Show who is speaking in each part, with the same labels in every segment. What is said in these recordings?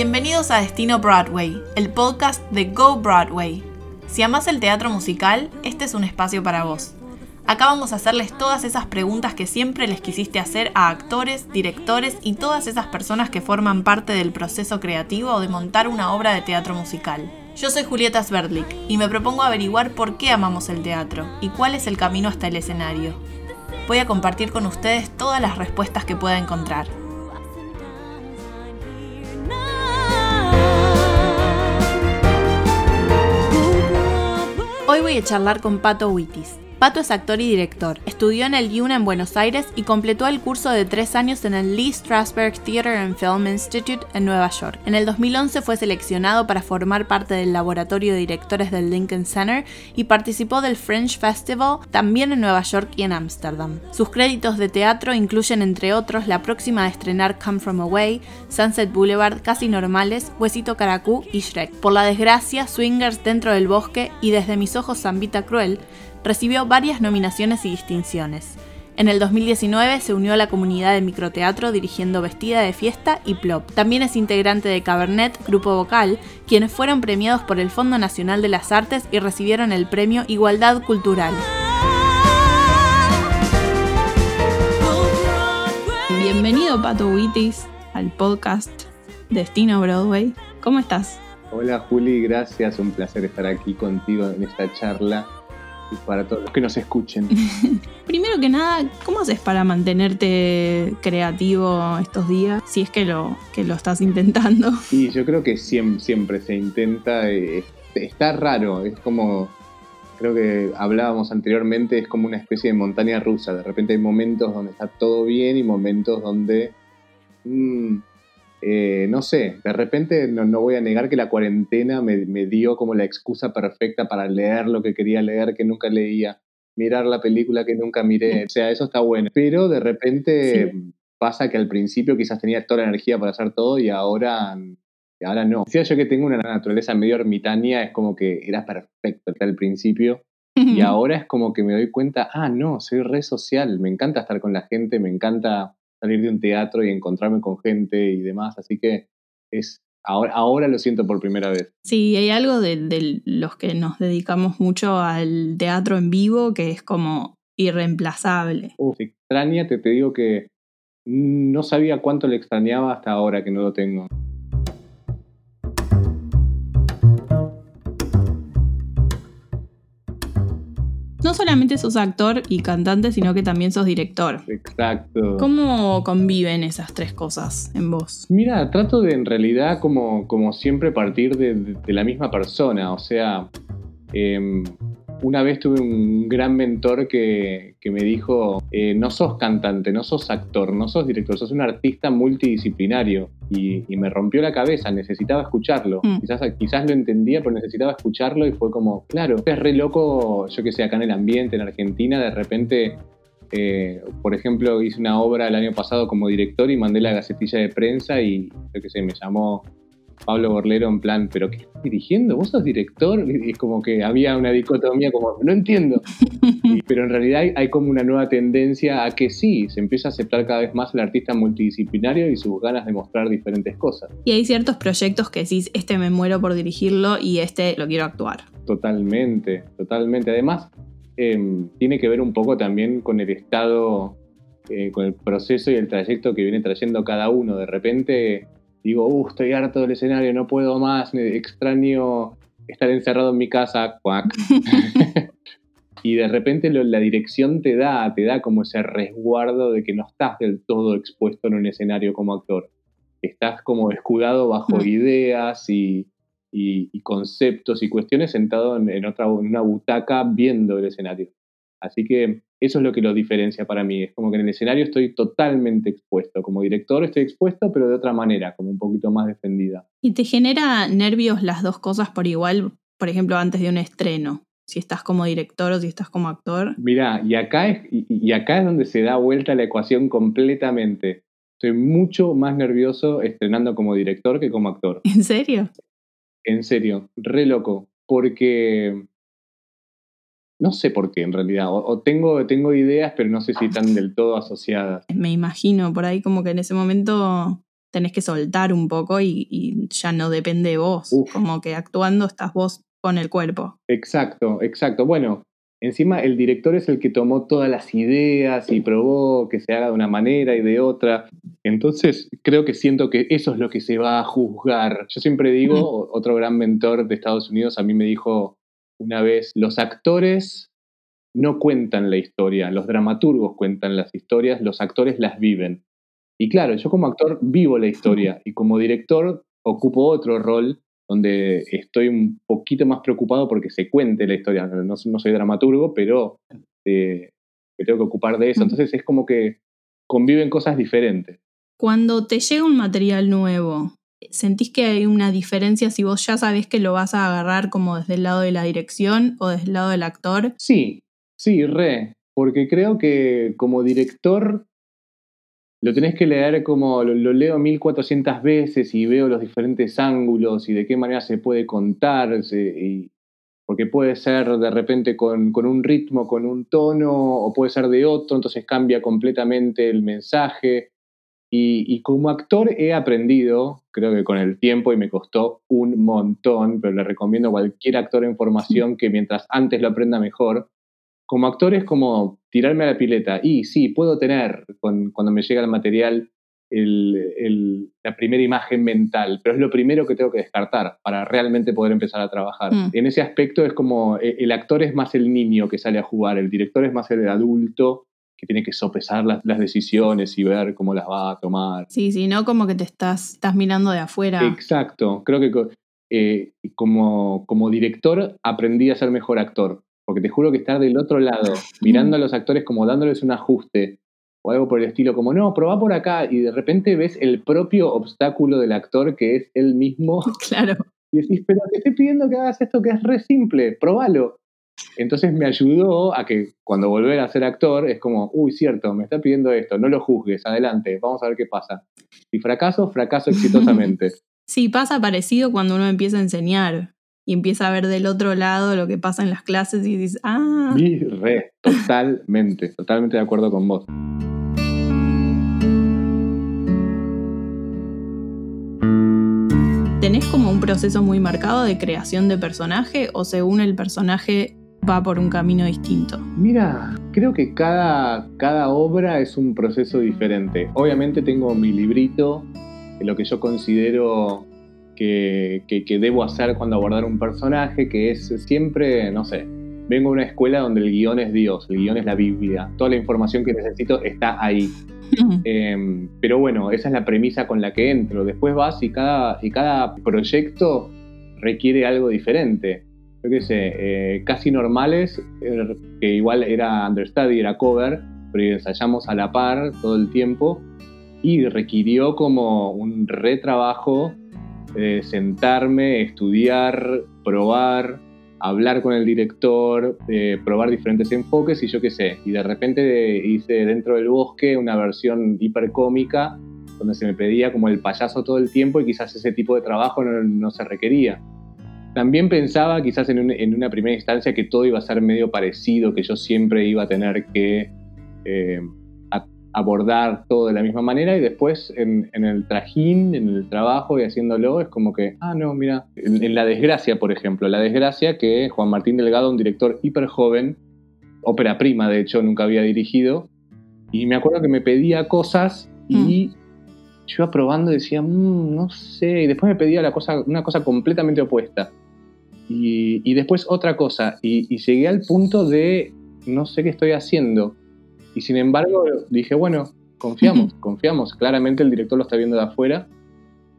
Speaker 1: Bienvenidos a Destino Broadway, el podcast de Go Broadway. Si amas el teatro musical, este es un espacio para vos. Acá vamos a hacerles todas esas preguntas que siempre les quisiste hacer a actores, directores y todas esas personas que forman parte del proceso creativo de montar una obra de teatro musical. Yo soy Julieta Sverdlik y me propongo averiguar por qué amamos el teatro y cuál es el camino hasta el escenario. Voy a compartir con ustedes todas las respuestas que pueda encontrar. Voy a charlar con Pato Wittis. Pato es actor y director. Estudió en el UNA en Buenos Aires y completó el curso de tres años en el Lee Strasberg Theater and Film Institute en Nueva York. En el 2011 fue seleccionado para formar parte del laboratorio de directores del Lincoln Center y participó del French Festival también en Nueva York y en Ámsterdam. Sus créditos de teatro incluyen entre otros la próxima a estrenar Come From Away, Sunset Boulevard, Casi Normales, Huesito Caracú y Shrek. Por la desgracia, Swingers dentro del bosque y Desde mis ojos Zambita Cruel recibió varias nominaciones y distinciones. En el 2019 se unió a la comunidad de microteatro dirigiendo Vestida de Fiesta y Plop. También es integrante de Cabernet, grupo vocal, quienes fueron premiados por el Fondo Nacional de las Artes y recibieron el premio Igualdad Cultural. Bienvenido Pato Wittis al podcast Destino Broadway. ¿Cómo estás?
Speaker 2: Hola Juli, gracias, un placer estar aquí contigo en esta charla y para todos los que nos escuchen.
Speaker 1: Primero que nada, ¿cómo haces para mantenerte creativo estos días? Si es que lo, que lo estás intentando.
Speaker 2: Sí, yo creo que siempre, siempre se intenta. Eh, está raro, es como. Creo que hablábamos anteriormente, es como una especie de montaña rusa. De repente hay momentos donde está todo bien y momentos donde. Mm, eh, no sé, de repente no, voy a negar que la cuarentena me, dio como la excusa perfecta para leer lo que quería leer, que nunca leía, mirar la película que nunca miré, o sea, eso está bueno. Pero de repente pasa que al principio quizás tenía toda la energía para hacer todo y ahora, y ahora no. Decía yo que tengo una naturaleza medio ermitaña, es como que era perfecto al principio. Y ahora es como que me doy cuenta, ah, no, soy re social, me encanta estar con la gente, me encanta salir de un teatro y encontrarme con gente y demás. Así que es ahora, ahora lo siento por primera vez.
Speaker 1: Sí, hay algo de, los que nos dedicamos mucho al teatro en vivo que es como irreemplazable.
Speaker 2: Uf, extraña, te, te digo que no sabía cuánto le extrañaba hasta ahora que no lo tengo.
Speaker 1: No solamente sos actor y cantante, sino que también sos director.
Speaker 2: Exacto.
Speaker 1: ¿Cómo conviven esas tres cosas en vos?
Speaker 2: Mira, trato de en realidad como, como siempre partir de, la misma persona, o sea, em, una vez tuve un gran mentor que, me dijo, eh, no sos cantante, no sos actor, no sos director, sos un artista multidisciplinario. Y, me rompió la cabeza, necesitaba escucharlo. Mm. Quizás, quizás lo entendía, pero necesitaba escucharlo y fue como, claro, es re loco, yo que sé, acá en el ambiente, en Argentina, de repente... Eh, por ejemplo, hice una obra el año pasado como director y mandé la gacetilla de prensa y yo qué sé, me llamó Pablo Borlero en plan, ¿pero qué estás dirigiendo? ¿Vos sos director? Y es como que había una dicotomía como, no entiendo. pero en realidad hay, como una nueva tendencia a que sí, se empieza a aceptar cada vez más el artista multidisciplinario y sus ganas de mostrar diferentes cosas.
Speaker 1: Y hay ciertos proyectos que decís, este me muero por dirigirlo y este lo quiero actuar.
Speaker 2: Totalmente, totalmente. Además, em, tiene que ver un poco también con el estado, eh, con el proceso y el trayecto que viene trayendo cada uno. De repente digo, uh, estoy harto del escenario, no puedo más, extraño estar encerrado en mi casa, cuac. y de repente la dirección te da, te da como ese resguardo de que no estás del todo expuesto en un escenario como actor. Estás como escudado bajo mm. ideas y, conceptos y cuestiones sentado en, otra, en una butaca viendo el escenario. Así que eso es lo que lo diferencia para mí. Es como que en el escenario estoy totalmente expuesto. Como director estoy expuesto, pero de otra manera, como un poquito más defendida.
Speaker 1: ¿Y te genera nervios las dos cosas por igual, por ejemplo, antes de un estreno? Si estás como director o si estás como actor.
Speaker 2: Mira, y acá es, y, acá es donde se da vuelta la ecuación completamente. Estoy mucho más nervioso estrenando como director que como actor.
Speaker 1: ¿En serio?
Speaker 2: En serio, re loco. Porque no sé por qué en realidad, o, tengo, tengo ideas, pero no sé si están del todo asociadas.
Speaker 1: Me imagino, por ahí como que en ese momento tenés que soltar un poco y, ya no depende de vos. Como que actuando estás vos con el cuerpo.
Speaker 2: Exacto, exacto. Bueno, encima el director es el que tomó todas las ideas y probó que se haga de una manera y de otra. Entonces, creo que siento que eso es lo que se va a juzgar. Yo siempre digo, otro gran mentor de Estados Unidos a mí me dijo una vez, los actores no cuentan la historia, los dramaturgos cuentan las historias, los actores las viven. Y claro, yo como actor vivo la historia y como director ocupo otro rol donde estoy un poquito más preocupado porque se cuente la historia. No, soy dramaturgo, pero eh, me tengo que ocupar de eso. Entonces es como que conviven cosas diferentes.
Speaker 1: Cuando te llega un material nuevo, ¿sentís que hay una diferencia si vos ya sabés que lo vas a agarrar como desde el lado de la dirección o desde el lado del actor?
Speaker 2: Sí, sí, re. Porque creo que como director lo tenés que leer como lo, leo 1400 veces y veo los diferentes ángulos y de qué manera se puede contar, y, porque puede ser de repente con, un ritmo, con un tono, o puede ser de otro, entonces cambia completamente el mensaje. Y, y, como actor he aprendido, creo que con el tiempo, y me costó un montón, pero le recomiendo a cualquier actor en formación que mientras antes lo aprenda mejor, como actor es como tirarme a la pileta. Y sí, puedo tener, cuando me llega el material, la primera imagen mental, pero es lo primero que tengo que descartar para realmente poder empezar a trabajar. Mm. En ese aspecto es como e, el actor es más el niño que sale a jugar, el director es más el adulto que tiene que sopesar las, decisiones y ver cómo las va a tomar.
Speaker 1: Sí, sí, no como que te estás, estás mirando de afuera.
Speaker 2: Exacto, creo que eh, como, como director aprendí a ser mejor actor porque te juro que estar del otro lado, mirando a los actores como dándoles un ajuste o algo por el estilo, como no, probá por acá, y de repente ves el propio obstáculo del actor que es él mismo.
Speaker 1: Claro.
Speaker 2: Y decís, pero te estoy pidiendo que hagas esto que es re simple, probalo. Entonces me ayudó a que cuando volver a ser actor es como, uy, cierto, me está pidiendo esto, no lo juzgues, adelante, vamos a ver qué pasa. Si fracaso, fracaso exitosamente.
Speaker 1: Sí, pasa parecido cuando uno empieza a enseñar y empieza a ver del otro lado lo que pasa en las clases y dices, ah.
Speaker 2: Y re, totalmente, totalmente de acuerdo con vos.
Speaker 1: ¿Tenés como un proceso muy marcado de creación de personaje o según el personaje va por un camino distinto?
Speaker 2: Mira, creo que cada, cada obra es un proceso diferente. Obviamente tengo mi librito, lo que yo considero que, debo hacer cuando abordar un personaje, que es siempre, no sé, vengo a una escuela donde el guion es Dios, el guion es la Biblia, toda la información que necesito está ahí. Em, pero bueno, esa es la premisa con la que entro. Después vas y cada, y cada proyecto requiere algo diferente. Yo qué sé, eh, casi normales, er, que igual era understudy, era cover, pero ensayamos a la par todo el tiempo y requirió como un retrabajo eh, sentarme, estudiar, probar, hablar con el director, eh, probar diferentes enfoques y yo qué sé. Y de repente hice dentro del bosque una versión hipercómica donde se me pedía como el payaso todo el tiempo y quizás ese tipo de trabajo no, se requería. También pensaba quizás en, en, una primera instancia que todo iba a ser medio parecido, que yo siempre iba a tener que eh, abordar todo de la misma manera y después en, el trajín, en el trabajo y haciéndolo es como que, ah, no, mira, en, La Desgracia, por ejemplo, La Desgracia que Juan Martín Delgado, un director hiper joven, ópera prima de hecho, nunca había dirigido, y me acuerdo que me pedía cosas y mm. yo iba probando y decía, mm, no sé, y después me pedía la cosa, una cosa completamente opuesta. Y, después otra cosa, y llegué al punto de, no sé qué estoy haciendo y sin embargo dije, bueno, confiamos, confiamos. Claramente el director lo está viendo de afuera.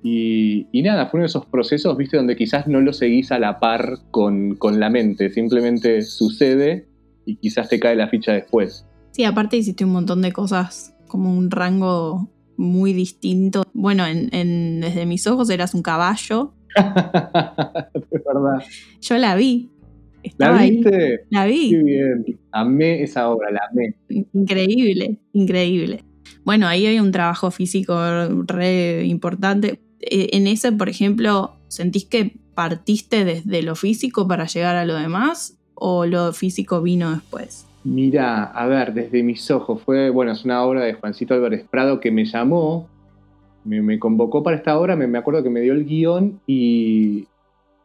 Speaker 2: Y, nada, fue uno de esos procesos, viste, donde quizás no lo seguís a la par con, la mente, simplemente sucede y quizás te cae la ficha después.
Speaker 1: Sí, aparte hiciste un montón de cosas, como un rango muy distinto. Bueno, en, desde mis ojos eras un caballo.
Speaker 2: es verdad.
Speaker 1: Yo la vi,
Speaker 2: ¿La viste?
Speaker 1: La vi.
Speaker 2: Qué bien. Amé esa obra, la amé.
Speaker 1: Increíble, increíble. Bueno, ahí hay un trabajo físico re importante. Eh, en ese, por ejemplo, ¿sentís que partiste desde lo físico para llegar a lo demás o lo físico vino después?
Speaker 2: Mira, a ver, desde mis ojos fue, bueno, es una obra de Juancito Álvarez Prado que me llamó me, convocó para esta obra, me, acuerdo que me dio el guion y,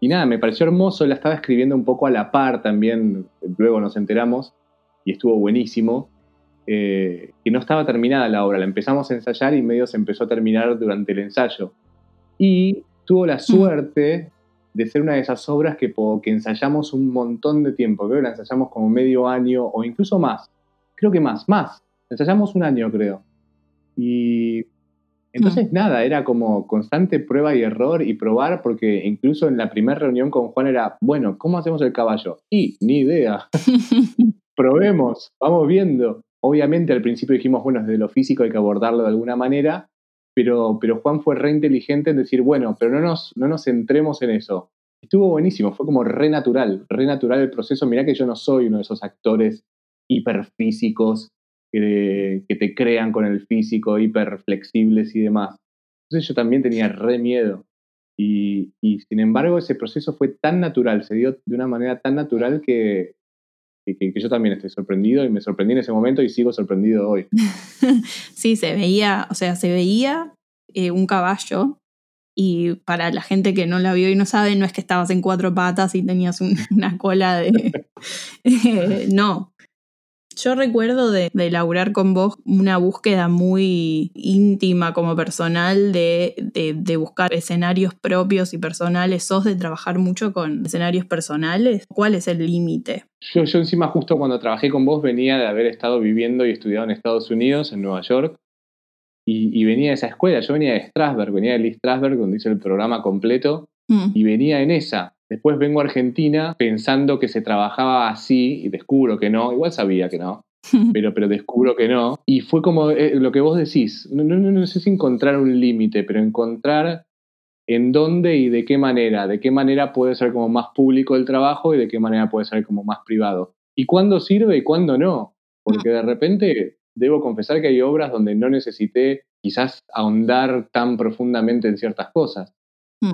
Speaker 2: y nada, me pareció hermoso, la estaba escribiendo un poco a la par también, luego nos enteramos y estuvo buenísimo. Eh, que no estaba terminada la obra, la empezamos a ensayar y medio se empezó a terminar durante el ensayo. Y tuvo la mm. suerte de ser una de esas obras que, que ensayamos un montón de tiempo, creo que la ensayamos como medio año o incluso más, creo que más, más, ensayamos un año creo. Y entonces mm. nada, era como constante prueba y error y probar, porque incluso en la primera reunión con Juan era, bueno, ¿cómo hacemos el caballo? Y ni idea. Probemos, vamos viendo. Obviamente al principio dijimos, bueno, desde lo físico hay que abordarlo de alguna manera, pero, pero Juan fue re inteligente en decir, bueno, pero no nos, no nos centremos en eso. Estuvo buenísimo, fue como re natural, re natural el proceso. Mirá que yo no soy uno de esos actores hiperfísicos que, que te crean con el físico, hiper flexibles y demás. Entonces yo también tenía re miedo. Y, y, sin embargo ese proceso fue tan natural, se dio de una manera tan natural que, que, yo también estoy sorprendido y me sorprendí en ese momento y sigo sorprendido hoy.
Speaker 1: sí, se veía, o sea, se veía eh, un caballo y para la gente que no la vio y no sabe, no es que estabas en cuatro patas y tenías una cola de... Eh, no, yo recuerdo de, de elaborar con vos una búsqueda muy íntima como personal de, de, buscar escenarios propios y personales. ¿Sos de trabajar mucho con escenarios personales? ¿Cuál es el límite?
Speaker 2: Yo, yo encima justo cuando trabajé con vos venía de haber estado viviendo y estudiado en Estados Unidos, en Nueva York, y, y venía de esa escuela. Yo venía de Strasberg, venía de Lee Strasberg, donde hice el programa completo, mm. y venía en esa. Después vengo a Argentina pensando que se trabajaba así y descubro que no, igual sabía que no, pero, pero descubro que no. Y fue como eh, lo que vos decís, no, no, no sé si encontrar un límite, pero encontrar en dónde y de qué manera, de qué manera puede ser como más público el trabajo y de qué manera puede ser como más privado. Y cuándo sirve y cuándo no, porque de repente debo confesar que hay obras donde no necesité quizás ahondar tan profundamente en ciertas cosas.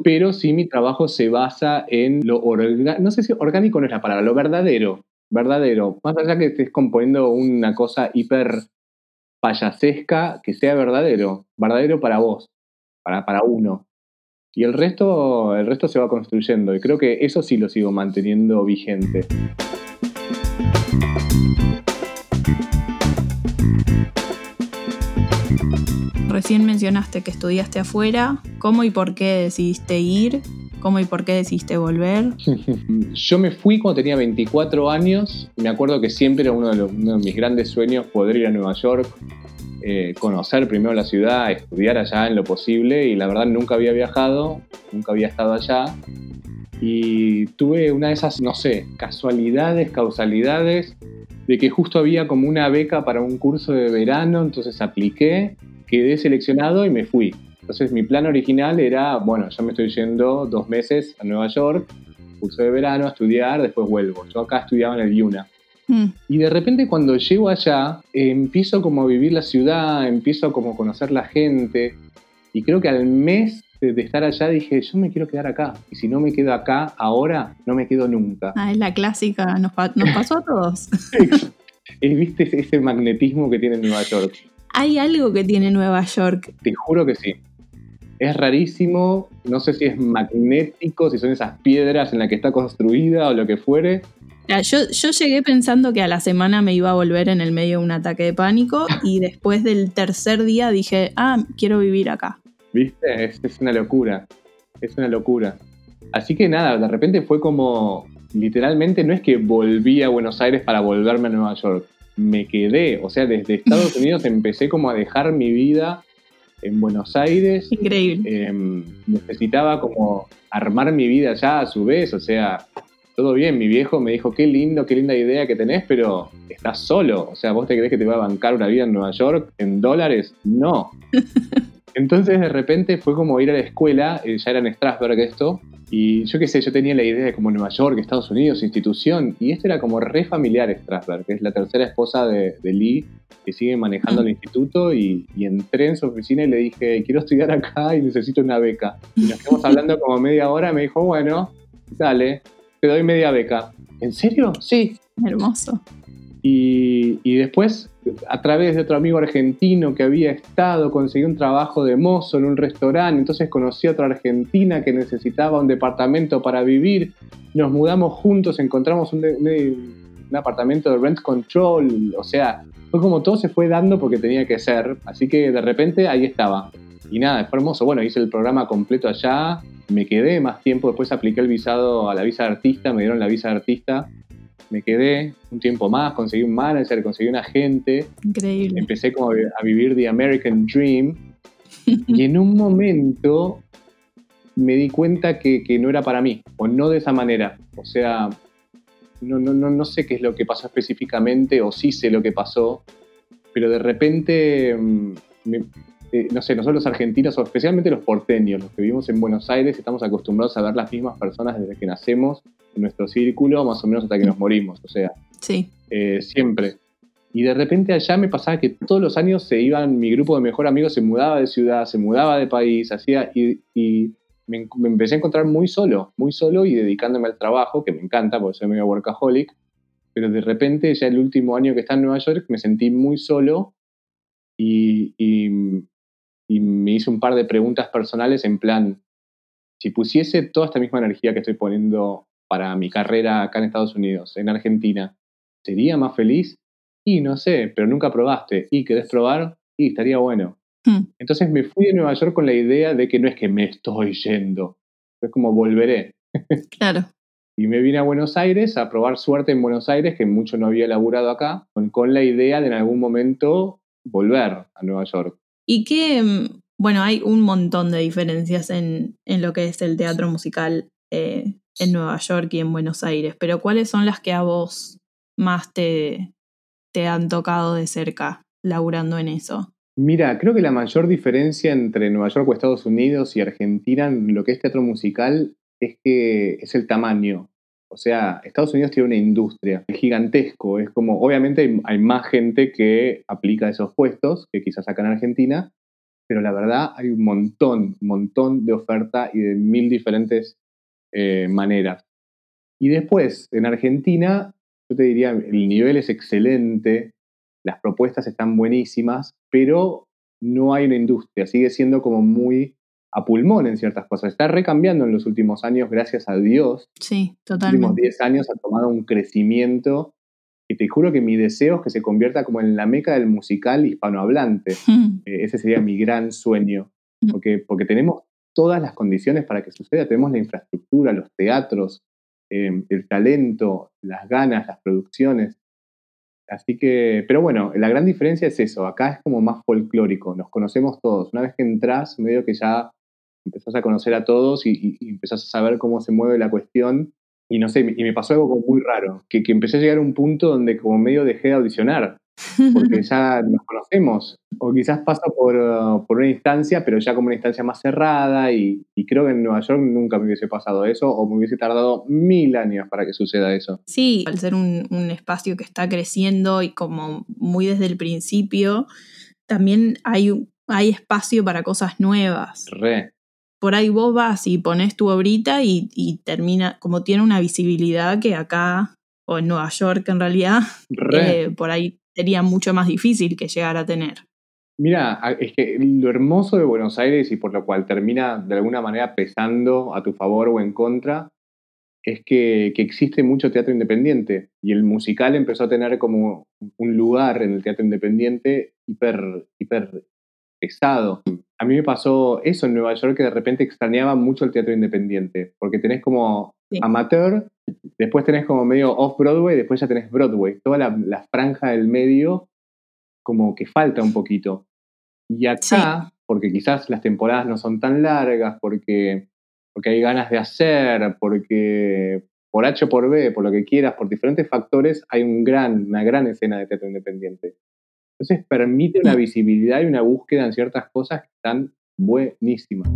Speaker 2: Pero sí mi trabajo se basa en lo orgánico, no sé si orgánico no es la palabra, lo verdadero, verdadero. Más allá que estés componiendo una cosa hiper payasesca, que sea verdadero, verdadero para vos, para, para uno. Y el resto, el resto se va construyendo, y creo que eso sí lo sigo manteniendo vigente.
Speaker 1: Recién mencionaste que estudiaste afuera. ¿Cómo y por qué decidiste ir? ¿Cómo y por qué decidiste volver?
Speaker 2: Yo me fui cuando tenía 24 años. Me acuerdo que siempre era uno de, mis grandes sueños poder ir a Nueva York, eh, conocer primero la ciudad, estudiar allá en lo posible. Y la verdad nunca había viajado, nunca había estado allá. Y tuve una de esas, no sé, casualidades, causalidades, de que justo había como una beca para un curso de verano, entonces apliqué quedé seleccionado y me fui. Entonces mi plan original era, bueno, ya me estoy yendo dos meses a Nueva York, curso de verano, a estudiar, después vuelvo. Yo acá estudiaba en el Yuna. Mm. Y de repente cuando llego allá, empiezo como a vivir la ciudad, empiezo a como conocer la gente. Y creo que al mes de, estar allá dije, yo me quiero quedar acá. Y si no me quedo acá ahora, no me quedo nunca.
Speaker 1: Ah, es la clásica, nos, nos pasó a todos.
Speaker 2: ¿Viste ese magnetismo que tiene Nueva York?
Speaker 1: ¿Hay algo que tiene Nueva York?
Speaker 2: Te juro que sí. Es rarísimo, no sé si es magnético, si son esas piedras en las que está construida o lo que fuere.
Speaker 1: Yo, yo llegué pensando que a la semana me iba a volver en el medio de un ataque de pánico y después del tercer día dije, ah, quiero vivir acá.
Speaker 2: ¿Viste? Es, es una locura. Es una locura. Así que nada, de repente fue como, literalmente no es que volví a Buenos Aires para volverme a Nueva York me quedé. O sea, desde Estados Unidos empecé como a dejar mi vida en Buenos Aires.
Speaker 1: Increíble.
Speaker 2: Em, necesitaba como armar mi vida ya a su vez. O sea, todo bien. Mi viejo me dijo, qué lindo, qué linda idea que tenés, pero estás solo. O sea, ¿vos te crees que te va a bancar una vida en Nueva York en dólares? No. Entonces de repente fue como ir a la escuela, eh, ya era en Strasberg esto, y yo qué sé, yo tenía la idea de como Nueva York, Estados Unidos, institución, y esto era como re familiar Strasberg, que es la tercera esposa de, Lee, que sigue manejando el instituto, y, entré en su oficina y le dije, quiero estudiar acá y necesito una beca. Y nos quedamos hablando como media hora, me dijo, bueno, dale, te doy media beca. ¿En serio? Sí.
Speaker 1: Hermoso.
Speaker 2: Y, después a través de otro amigo argentino que había estado, conseguí un trabajo de mozo en un restaurante, entonces conocí a otra argentina que necesitaba un departamento para vivir, nos mudamos juntos, encontramos un, un apartamento de rent control, o sea, fue como todo se fue dando porque tenía que ser, así que de repente ahí estaba. Y nada, fue hermoso. Bueno, hice el programa completo allá, me quedé más tiempo, después apliqué el visado a la visa de artista, me dieron la visa de artista, me quedé un tiempo más, conseguí un manager, conseguí un agente.
Speaker 1: Increíble.
Speaker 2: Empecé como a vivir The American Dream. y en un momento me di cuenta que, que, no era para mí, o no de esa manera. O sea, no, no, no, no sé qué es lo que pasó específicamente, o sí sé lo que pasó, pero de repente mm, me, eh, no sé, nosotros los argentinos, o especialmente los porteños, los que vivimos en Buenos Aires, estamos acostumbrados a ver las mismas personas desde que nacemos en nuestro círculo, más o menos hasta que nos morimos, o sea,
Speaker 1: sí.
Speaker 2: Eh, siempre. Y de repente allá me pasaba que todos los años se iban, mi grupo de mejor amigos se mudaba de ciudad, se mudaba de país, hacía, y, me, me, empecé a encontrar muy solo, muy solo y dedicándome al trabajo, que me encanta porque soy medio workaholic, pero de repente ya el último año que está en Nueva York me sentí muy solo y, y me hice un par de preguntas personales en plan, si pusiese toda esta misma energía que estoy poniendo para mi carrera acá en Estados Unidos, en Argentina, ¿sería más feliz? Y no sé, pero nunca probaste. ¿Y querés probar? Y estaría bueno. Hmm. Entonces me fui de Nueva York con la idea de que no es que me estoy yendo, es como volveré.
Speaker 1: Claro.
Speaker 2: y me vine a Buenos Aires a probar suerte en Buenos Aires, que mucho no había laburado acá, con, con la idea de en algún momento volver a Nueva York.
Speaker 1: Y que, mm, bueno, hay un montón de diferencias en, lo que es el teatro musical eh, en Nueva York y en Buenos Aires, pero ¿cuáles son las que a vos más te, te han tocado de cerca laburando en eso?
Speaker 2: Mira, creo que la mayor diferencia entre Nueva York o Estados Unidos y Argentina en lo que es teatro musical es que es el tamaño. O sea, Estados Unidos tiene una industria gigantesco. Es como, obviamente hay, más gente que aplica esos puestos que quizás acá en Argentina, pero la verdad hay un montón, un montón de oferta y de mil diferentes eh, maneras. Y después, en Argentina, yo te diría, el nivel es excelente, las propuestas están buenísimas, pero no hay una industria, sigue siendo como muy a pulmón en ciertas cosas. Está recambiando en los últimos años, gracias a Dios.
Speaker 1: Sí, totalmente.
Speaker 2: Los últimos 10 años ha tomado un crecimiento y te juro que mi deseo es que se convierta como en la meca del musical hispanohablante. Eh, ese sería mi gran sueño, porque, porque tenemos todas las condiciones para que suceda. Tenemos la infraestructura, los teatros, eh, el talento, las ganas, las producciones. Así que, pero bueno, la gran diferencia es eso. Acá es como más folclórico, nos conocemos todos. Una vez que entras, medio que ya empezás a conocer a todos y, y, empezás a saber cómo se mueve la cuestión. Y no sé, y me pasó algo muy raro, que, que empecé a llegar a un punto donde como medio dejé de audicionar porque ya nos conocemos. O quizás pasa por, uh, por, una instancia, pero ya como una instancia más cerrada y, y, creo que en Nueva York nunca me hubiese pasado eso o me hubiese tardado mil años para que suceda eso.
Speaker 1: Sí, al ser un, un espacio que está creciendo y como muy desde el principio, también hay, hay espacio para cosas nuevas.
Speaker 2: Re
Speaker 1: por ahí vos vas y pones tu obrita y, y, termina, como tiene una visibilidad que acá, o en Nueva York en realidad, eh, por ahí sería mucho más difícil que llegar a tener.
Speaker 2: Mira, es que lo hermoso de Buenos Aires y por lo cual termina de alguna manera pesando a tu favor o en contra, es que, que, existe mucho teatro independiente y el musical empezó a tener como un lugar en el teatro independiente hiper, hiper pesado. A mí me pasó eso en Nueva York que de repente extrañaba mucho el teatro independiente, porque tenés como amateur, después tenés como medio off-Broadway, después ya tenés Broadway. Toda la, franja del medio como que falta un poquito. Y acá, porque quizás las temporadas no son tan largas, porque, porque hay ganas de hacer, porque por H o por B, por lo que quieras, por diferentes factores, hay un gran, una gran escena de teatro independiente. Entonces permite una visibilidad y una búsqueda en ciertas cosas que están buenísimas.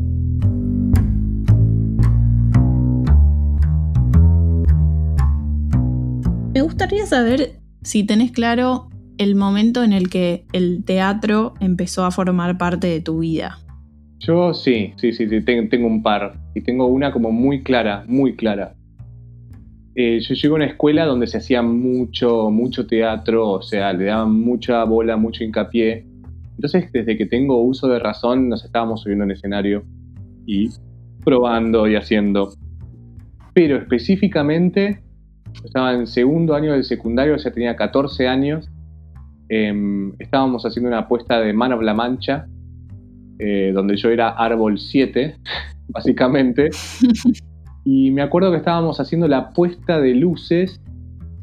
Speaker 1: Me gustaría saber si tenés claro el momento en el que el teatro empezó a formar parte de tu vida.
Speaker 2: Yo sí, sí, sí, sí tengo un par. Y tengo una como muy clara, muy clara. Eh, yo llegué a una escuela donde se hacía mucho, mucho teatro, o sea, le daban mucha bola, mucho hincapié. Entonces, desde que tengo uso de razón, nos estábamos subiendo en escenario y probando y haciendo. Pero específicamente, estaba en segundo año del secundario, o sea, tenía 14 años. Em, estábamos haciendo una apuesta de Man of la Mancha, eh, donde yo era árbol 7, básicamente. Y me acuerdo que estábamos haciendo la puesta de luces,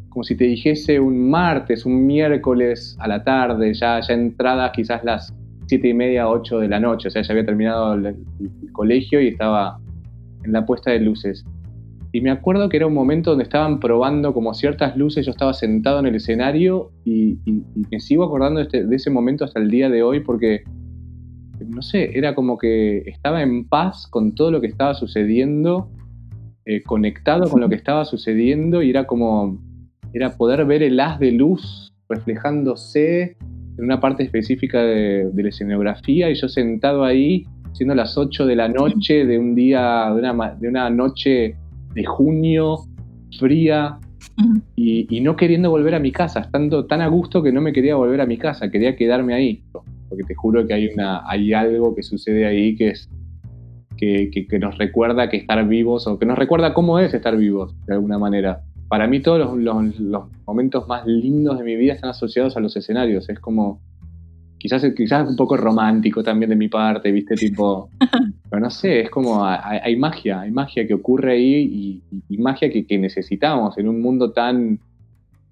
Speaker 2: como si te dijese un martes, un miércoles a la tarde, ya, ya entradas quizás las siete y media, 8 de la noche, o sea, ya había terminado el, colegio y estaba en la puesta de luces. Y me acuerdo que era un momento donde estaban probando como ciertas luces, yo estaba sentado en el escenario y, me sigo acordando de, este, de, ese momento hasta el día de hoy porque, no sé, era como que estaba en paz con todo lo que estaba sucediendo eh, conectado con lo que estaba sucediendo y era como, era poder ver el haz de luz reflejándose en una parte específica de, la escenografía y yo sentado ahí, siendo las 8 de la noche de un día, de una, de una noche de junio, fría, y, no queriendo volver a mi casa, estando tan a gusto que no me quería volver a mi casa, quería quedarme ahí, porque te juro que hay, una, hay algo que sucede ahí que es que, nos recuerda que estar vivos o que nos recuerda cómo es estar vivos de alguna manera. Para mí todos los, momentos más lindos de mi vida están asociados a los escenarios. Es como, quizás, quizás un poco romántico también de mi parte, viste, tipo, pero no sé, es como, hay, magia, hay magia que ocurre ahí y, magia que, necesitamos en un mundo tan,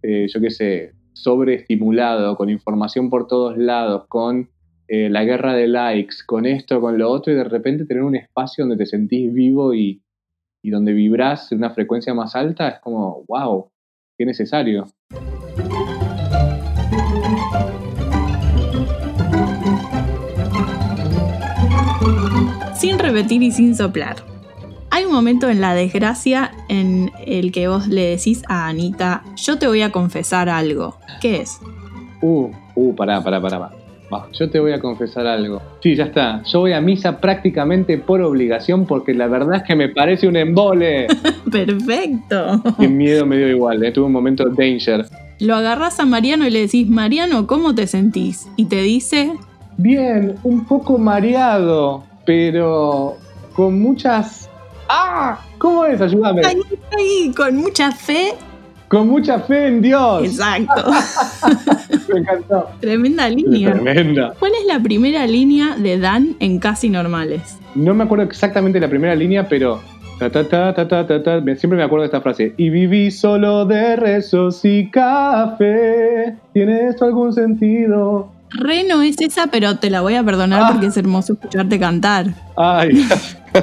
Speaker 2: eh, yo qué sé, sobreestimulado, con información por todos lados, con eh, la guerra de likes, con esto, con lo otro, y de repente tener un espacio donde te sentís vivo y, donde vibrás en una frecuencia más alta, es como, wow, qué necesario.
Speaker 1: Sin repetir y sin soplar. Hay un momento en la desgracia en el que vos le decís a Anita, yo te voy a confesar algo. ¿Qué es?
Speaker 2: Uh, uh, pará, pará, pará yo te voy a confesar algo. Sí, ya está. Yo voy a misa prácticamente por obligación porque la verdad es que me parece un embole.
Speaker 1: Perfecto.
Speaker 2: Qué miedo me dio igual, ¿eh? tuve un momento de danger.
Speaker 1: Lo agarras a Mariano y le decís, Mariano, ¿cómo te sentís? Y te dice...
Speaker 2: Bien, un poco mareado, pero con muchas... ¡Ah! ¿Cómo es? Ayúdame.
Speaker 1: Ahí, ahí, con mucha fe
Speaker 2: con mucha fe en Dios.
Speaker 1: Exacto.
Speaker 2: Me encantó.
Speaker 1: Tremenda línea.
Speaker 2: Tremenda.
Speaker 1: ¿Cuál es la primera línea de Dan en Casi Normales?
Speaker 2: No me acuerdo exactamente la primera línea, pero Ta, ta, ta, ta, ta, ta, Siempre me acuerdo de esta frase. Y viví solo de rezos y café. ¿Tiene esto algún sentido?
Speaker 1: Re no es esa, pero te la voy a perdonar ah. porque es hermoso escucharte cantar.
Speaker 2: Ay,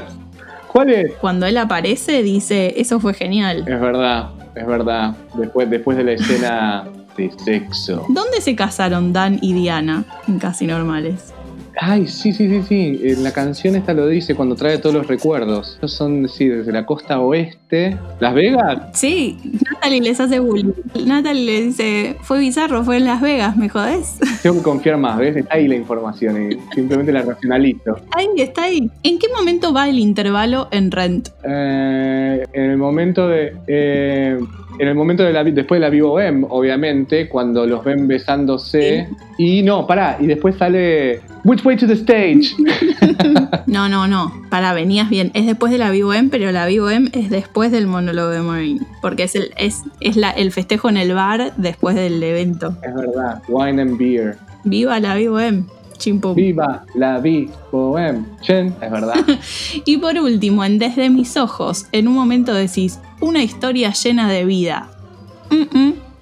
Speaker 2: ¿Cuál es?
Speaker 1: Cuando él aparece, dice, eso fue genial.
Speaker 2: Es verdad es verdad. Después, después de la escena de sexo.
Speaker 1: ¿Dónde se casaron Dan y Diana en Casi Normales?
Speaker 2: Ay, sí, sí, sí, sí. En la canción esta lo dice cuando trae todos los recuerdos. Estos son, sí, desde la costa oeste. ¿Las Vegas?
Speaker 1: Sí, Natalie les hace bullying. Natalie le dice, fue bizarro, fue en Las Vegas, ¿me jodés?
Speaker 2: Tengo que confiar más, ¿ves? Está ahí la información y simplemente la racionalizo.
Speaker 1: Ahí, está ahí. ¿En qué momento va el intervalo en Rent?
Speaker 2: Eh, en el momento de... Eh, en el momento de la después de la Vivo M, obviamente, cuando los ven besándose. Y no, pará, y después sale Which way to the stage?
Speaker 1: no, no, no. Pará, venías bien. Es después de la Vivo M, pero la Vivo M es después del monólogo de Maureen. Porque es el, es, es la, el festejo en el bar después del evento.
Speaker 2: Es verdad. Wine and beer.
Speaker 1: Viva la Vivo M. Chimpo.
Speaker 2: Viva la Vivo M. Chen, es verdad.
Speaker 1: y por último, en Desde mis ojos, en un momento decís, una historia llena de vida.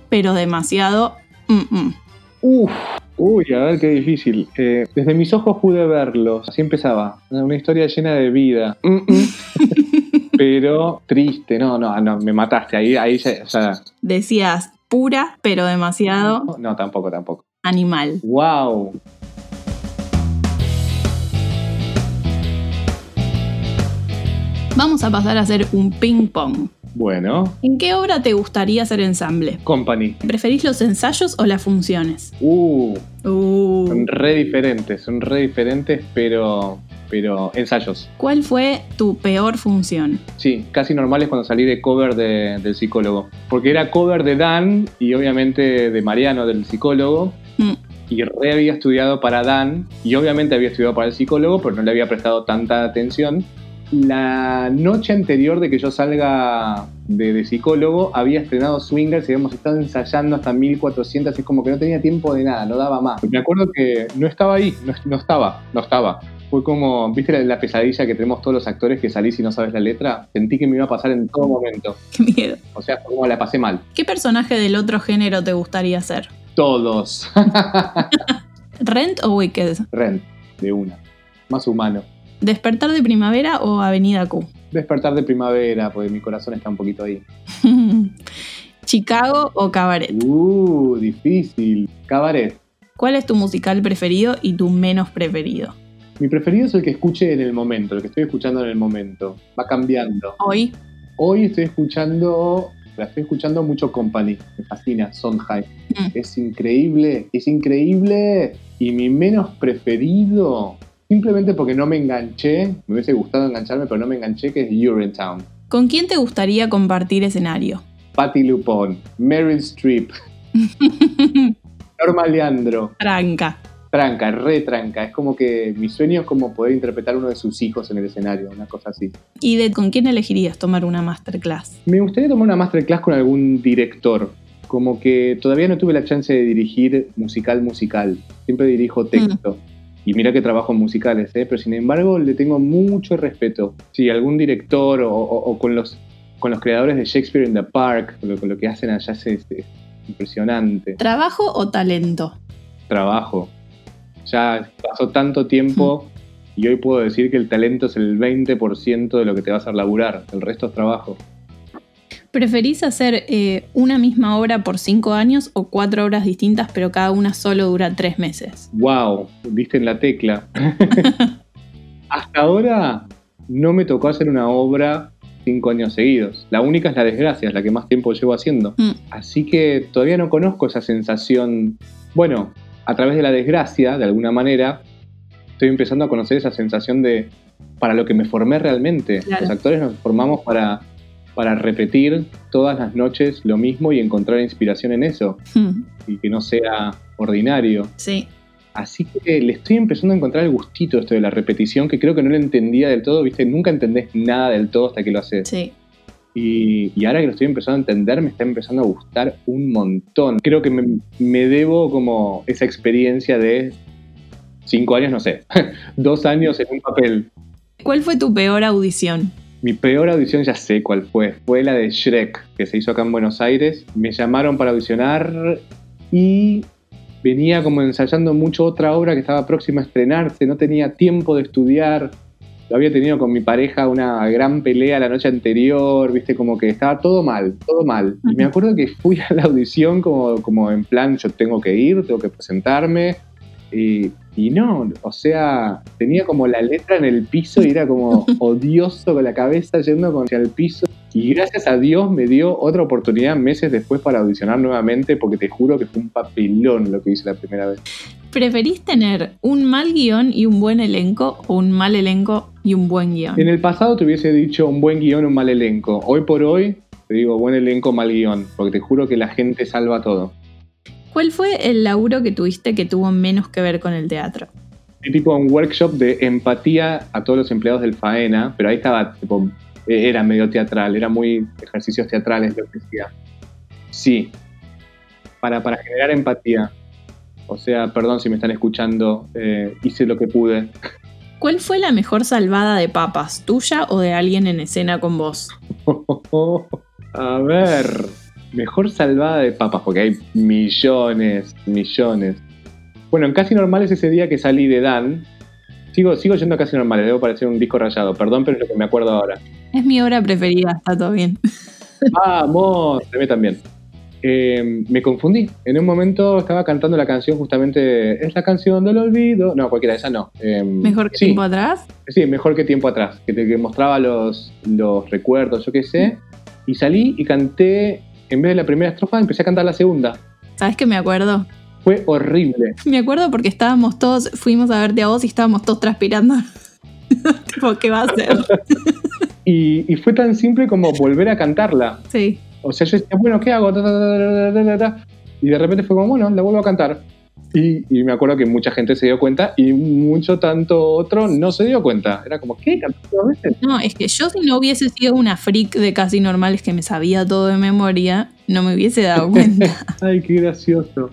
Speaker 1: pero demasiado.
Speaker 2: Uf, uy, a ver qué difícil. Eh, desde mis ojos pude verlos. Así empezaba. Una historia llena de vida. pero triste. No, no, no, me mataste. Ahí, ahí o sea...
Speaker 1: Decías pura, pero demasiado.
Speaker 2: No, no, tampoco, tampoco.
Speaker 1: Animal.
Speaker 2: Wow.
Speaker 1: Vamos a pasar a hacer un ping pong.
Speaker 2: Bueno.
Speaker 1: ¿En qué obra te gustaría hacer ensamble?
Speaker 2: Company.
Speaker 1: ¿Preferís los ensayos o las funciones?
Speaker 2: Uh.
Speaker 1: uh.
Speaker 2: Son re diferentes, son re diferentes, pero pero ensayos.
Speaker 1: ¿Cuál fue tu peor función?
Speaker 2: Sí, casi normal es cuando salí de cover de- del psicólogo. Porque era cover de Dan y obviamente de Mariano, del psicólogo.
Speaker 1: Mm.
Speaker 2: Y re había estudiado para Dan y obviamente había estudiado para el psicólogo, pero no le había prestado tanta atención. La noche anterior de que yo salga de, de psicólogo, había estrenado Swingers y habíamos estado ensayando hasta 1400, es como que no tenía tiempo de nada, no daba más. Me acuerdo que no estaba ahí, no, no estaba, no estaba. Fue como, ¿viste la, la pesadilla que tenemos todos los actores que salís y no sabes la letra? Sentí que me iba a pasar en todo momento.
Speaker 1: Qué miedo.
Speaker 2: O sea, fue como la pasé mal.
Speaker 1: ¿Qué personaje del otro género te gustaría ser?
Speaker 2: Todos.
Speaker 1: ¿Rent o Wicked?
Speaker 2: Ren, de una. Más humano.
Speaker 1: ¿Despertar de primavera o Avenida Q?
Speaker 2: Despertar de primavera, porque mi corazón está un poquito ahí.
Speaker 1: ¿Chicago o Cabaret?
Speaker 2: Uh, difícil. Cabaret.
Speaker 1: ¿Cuál es tu musical preferido y tu menos preferido?
Speaker 2: Mi preferido es el que escuche en el momento, el que estoy escuchando en el momento. Va cambiando.
Speaker 1: Hoy,
Speaker 2: Hoy estoy escuchando, la estoy escuchando mucho Company. Me fascina, Sondheim.
Speaker 1: Mm.
Speaker 2: Es increíble, es increíble. Y mi menos preferido, simplemente porque no me enganché, me hubiese gustado engancharme, pero no me enganché, que es Urinetown.
Speaker 1: ¿con quién te gustaría compartir escenario?
Speaker 2: Patti Lupone, Meryl Streep, Norma Leandro,
Speaker 1: Tranca.
Speaker 2: tranca, re tranca. Es como que mi sueño es como poder interpretar uno de sus hijos en el escenario, una cosa así.
Speaker 1: ¿Y de con quién elegirías tomar una masterclass?
Speaker 2: Me gustaría tomar una masterclass con algún director. Como que todavía no tuve la chance de dirigir musical musical. Siempre dirijo texto. Y mira que trabajo en musicales, ¿eh? pero sin embargo le tengo mucho respeto. Si algún director o, o- o con, los, con los creadores de Shakespeare in the Park, con lo, lo que hacen allá es, es- es impresionante.
Speaker 1: ¿Trabajo o talento?
Speaker 2: Trabajo. Ya pasó tanto tiempo y hoy puedo decir que el talento es el 20% de lo que te va a laburar. El resto es trabajo.
Speaker 1: ¿Preferís hacer eh, una misma obra por cinco años o cuatro obras distintas, pero cada una solo dura tres meses?
Speaker 2: Wow, diste en la tecla. Hasta ahora no me tocó hacer una obra cinco años seguidos. La única es La Desgracia, es la que más tiempo llevo haciendo.
Speaker 1: Mm.
Speaker 2: Así que todavía no conozco esa sensación. Bueno, a través de La Desgracia, de alguna manera, estoy empezando a conocer esa sensación de para lo que me formé realmente.
Speaker 1: Claro.
Speaker 2: Los actores nos formamos para, para repetir todas las noches lo mismo y encontrar inspiración en eso.
Speaker 1: Hmm,
Speaker 2: Y que no sea ordinario.
Speaker 1: Sí.
Speaker 2: Así que le estoy empezando a encontrar el gustito esto de la repetición, que creo que no lo entendía del todo, ¿viste? Nunca entendés nada del todo hasta que lo haces.
Speaker 1: Sí.
Speaker 2: Y, y ahora que lo estoy empezando a entender, me está empezando a gustar un montón. Creo que me, me debo como esa experiencia de cinco años, no sé, dos años en un papel.
Speaker 1: ¿Cuál fue tu peor audición?
Speaker 2: Mi peor audición ya sé cuál fue. Fue la de Shrek, que se hizo acá en Buenos Aires. Me llamaron para audicionar y venía como ensayando mucho otra obra que estaba próxima a estrenarse. No tenía tiempo de estudiar. Lo había tenido con mi pareja una gran pelea la noche anterior, viste, como que estaba todo mal, todo mal. Y me acuerdo que fui a la audición como, como en plan, yo tengo que ir, tengo que presentarme. Y, y no, o sea, tenía como la letra en el piso y era como odioso con la cabeza yendo hacia el piso. Y gracias a Dios me dio otra oportunidad meses después para audicionar nuevamente, porque te juro que fue un papelón lo que hice la primera vez.
Speaker 1: ¿Preferís tener un mal guion y un buen elenco o un mal elenco y un buen guion?
Speaker 2: En el pasado te hubiese dicho un buen guion, un mal elenco. Hoy por hoy te digo buen elenco, mal guion, porque te juro que la gente salva todo.
Speaker 1: ¿Cuál fue el laburo que tuviste que tuvo menos que ver con el teatro?
Speaker 2: Tipo un workshop de empatía a todos los empleados del Faena, pero ahí estaba, tipo, eh, era medio teatral, era muy ejercicios teatrales lo que hacía. Sí, para, para generar empatía. O sea, perdón si me están escuchando, eh, hice lo que pude.
Speaker 1: ¿Cuál fue la mejor salvada de papas, tuya o de alguien en escena con vos?
Speaker 2: A ver, mejor salvada de papas, porque hay millones, millones. Bueno, en Casi Normales ese día que salí de Dan, sigo, sigo yendo a Casi Normales, debo parecer un disco rayado, perdón, pero es lo que me acuerdo ahora.
Speaker 1: Es mi obra preferida, está todo bien.
Speaker 2: Vamos, a mí también. Eh, me confundí. En un momento estaba cantando la canción justamente. Es la canción del olvido. No, cualquiera, esa no. Eh,
Speaker 1: ¿Mejor que
Speaker 2: sí,
Speaker 1: tiempo atrás?
Speaker 2: Sí, mejor que tiempo atrás. Que te que mostraba los, los recuerdos, yo qué sé. Y salí y canté. En vez de la primera estrofa, empecé a cantar la segunda.
Speaker 1: ¿Sabes qué me acuerdo?
Speaker 2: Fue horrible.
Speaker 1: Me acuerdo porque estábamos todos, fuimos a verte a vos y estábamos todos transpirando. tipo, ¿qué va a hacer?
Speaker 2: y, y fue tan simple como volver a cantarla.
Speaker 1: Sí.
Speaker 2: O sea, yo decía, bueno, ¿qué hago? Y de repente fue como, bueno, la vuelvo a cantar. Y, y me acuerdo que mucha gente se dio cuenta y mucho tanto otro no se dio cuenta. Era como, ¿qué? ¿Cantaste dos veces?
Speaker 1: No, es que yo si no hubiese sido una freak de casi normales que me sabía todo de memoria, no me hubiese dado cuenta.
Speaker 2: Ay, qué gracioso.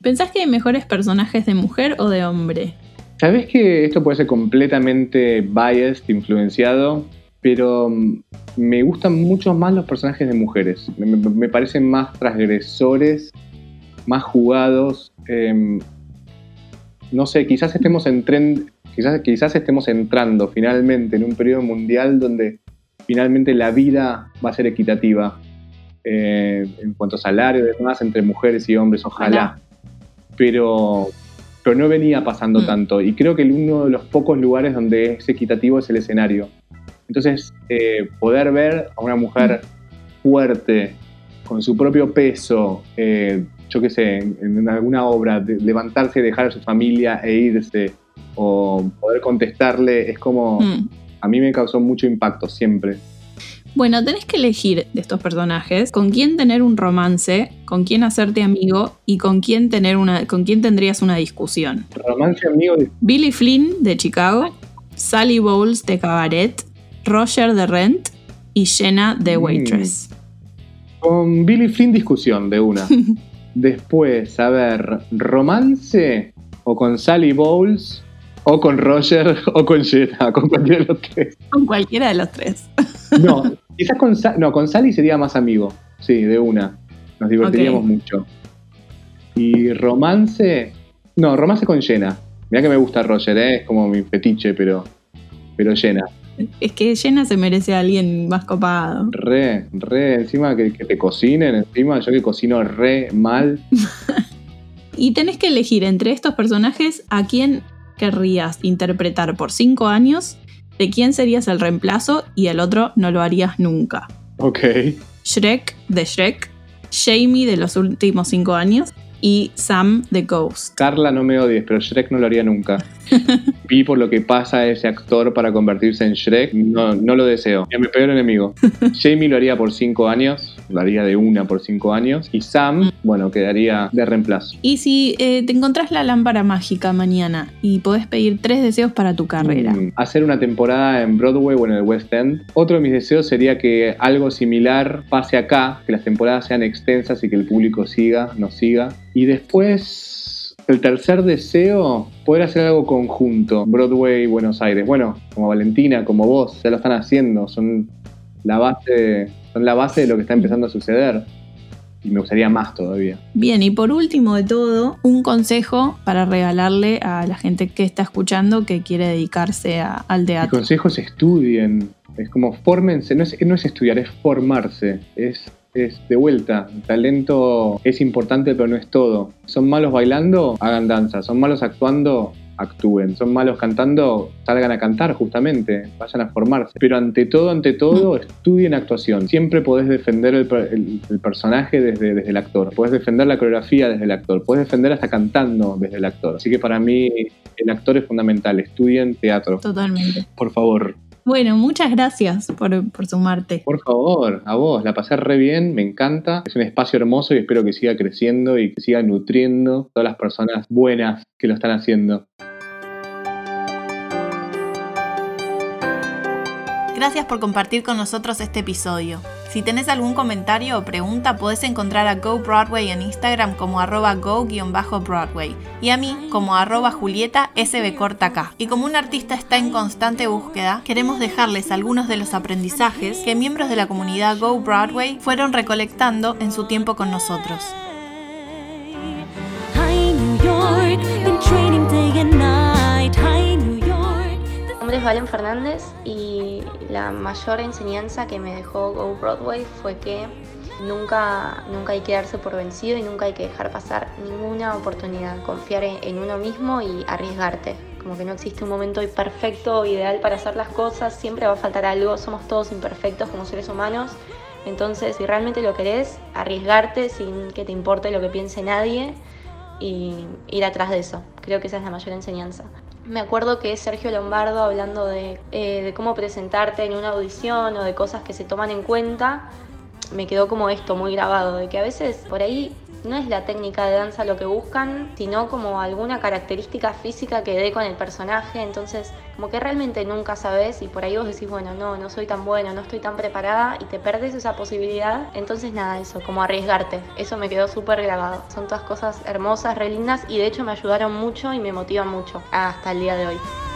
Speaker 1: ¿Pensás que hay mejores personajes de mujer o de hombre?
Speaker 2: Sabes que esto puede ser completamente biased, influenciado, pero mm, me gustan mucho más los personajes de mujeres. Me parecen más transgresores, más jugados. em, no sé, quizás estemos en tren- quizás, quizás estemos entrando finalmente en un periodo mundial donde finalmente la vida va a ser equitativa eh, en cuanto a salario y demás entre mujeres y hombres, ojalá. Pero, pero no venía pasando
Speaker 1: Mm.
Speaker 2: tanto y creo que uno de los pocos lugares donde es equitativo es el escenario. Entonces, eh, poder ver a una mujer fuerte, con su propio peso, eh, yo qué sé, en, en alguna obra, de- levantarse y dejar a su familia e irse, o poder contestarle, es como,
Speaker 1: Mm.
Speaker 2: a mí me causó mucho impacto siempre.
Speaker 1: Bueno, tenés que elegir de estos personajes con quién tener un romance, con quién hacerte amigo y con quién tener una, con quién tendrías una discusión.
Speaker 2: Romance amigo de
Speaker 1: Billy Flynn de Chicago, Sally Bowles de Cabaret, Roger de Rent y Jenna de
Speaker 2: Mm.
Speaker 1: Waitress.
Speaker 2: Con Billy Flynn discusión de una. Después, a ver, romance o con Sally Bowles o con Roger o con Jenna, con cualquiera de los tres.
Speaker 1: Con cualquiera de los tres.
Speaker 2: No, quizás con, no, con Sally sería más amigo. Sí, de una. Nos divertiríamos mucho. Y romance. No, romance con Jenna. Mira que me gusta Roger, ¿eh? es como mi fetiche, pero. Pero Jenna.
Speaker 1: Es que Jenna se merece a alguien más copado.
Speaker 2: Re, re, encima que, que te cocinen, encima yo que cocino re mal.
Speaker 1: Y tenés que elegir entre estos personajes a quién querrías interpretar por cinco años, de quién serías el reemplazo y el otro no lo harías nunca.
Speaker 2: Ok.
Speaker 1: Shrek de Shrek, Jamie de los últimos cinco años y Sam de Ghost.
Speaker 2: Carla, no me odies, pero Shrek no lo haría nunca. Vi por lo que pasa a ese actor para convertirse en Shrek. No, no lo deseo. Es mi peor enemigo. Jamie lo haría por cinco años. Lo haría de una por cinco años. Y Sam, bueno, quedaría de reemplazo.
Speaker 1: Y si eh, te encontrás la lámpara mágica mañana y podés pedir tres deseos para tu carrera.
Speaker 2: Mm, Hacer una temporada en Broadway o en el West End. Otro de mis deseos sería que algo similar pase acá, que las temporadas sean extensas y que el público siga, nos siga. Y después, el tercer deseo, poder hacer algo conjunto. Broadway, Buenos Aires. Bueno, como Valentina, como vos, ya lo están haciendo. Son la base, son la base de lo que está empezando a suceder. Y me gustaría más todavía.
Speaker 1: Bien, y por último de todo, un consejo para regalarle a la gente que está escuchando que quiere dedicarse a- al
Speaker 2: Mi
Speaker 1: teatro.
Speaker 2: consejo es estudien. Es como fórmense. No es, no es estudiar, es formarse. Es, es de vuelta. El talento es importante, pero no es todo. Son malos bailando, hagan danza. Son malos actuando, actúen. Son malos cantando, salgan a cantar justamente. Vayan a formarse. Pero ante todo, ante todo, estudien actuación. Siempre podés defender el, per- el- el personaje desde, desde el actor. Podés defender la coreografía desde el actor. Podés defender hasta cantando desde el actor. Así que para mí el actor es fundamental. Estudien teatro.
Speaker 1: Totalmente.
Speaker 2: Por favor.
Speaker 1: Bueno, muchas gracias por, por sumarte.
Speaker 2: Por favor, a vos, la pasé re bien, me encanta. Es un espacio hermoso y espero que siga creciendo y que siga nutriendo todas las personas buenas que lo están haciendo.
Speaker 1: Gracias por compartir con nosotros este episodio. Si tenés algún comentario o pregunta, podés encontrar a Go Broadway en Instagram como arroba go-broadway y a mí como arroba julieta sbcortacá. Y como un artista está en constante búsqueda, queremos dejarles algunos de los aprendizajes que miembros de la comunidad Go Broadway fueron recolectando en su tiempo con nosotros.
Speaker 3: Nombre es Valen Fernández y la mayor enseñanza que me dejó Go Broadway fue que nunca, nunca hay que darse por vencido y nunca hay que dejar pasar ninguna oportunidad. Confiar en, en uno mismo y arriesgarte. Como que no existe un momento perfecto o ideal para hacer las cosas, siempre va a faltar algo, somos todos imperfectos como seres humanos. Entonces, si realmente lo querés, arriesgarte sin que te importe lo que piense nadie y ir atrás de eso. Creo que esa es la mayor enseñanza. Me acuerdo que Sergio Lombardo hablando de, eh, de cómo presentarte en una audición o de cosas que se toman en cuenta, me quedó como esto muy grabado, de que a veces por ahí no es la técnica de danza lo que buscan, sino como alguna característica física que dé con el personaje. Entonces, como que realmente nunca sabes y por ahí vos decís, bueno, no, no soy tan bueno, no estoy tan preparada y te perdes esa posibilidad. Entonces, nada, eso, como arriesgarte. Eso me quedó súper grabado. Son todas cosas hermosas, re lindas y de hecho me ayudaron mucho y me motivan mucho hasta el día de hoy.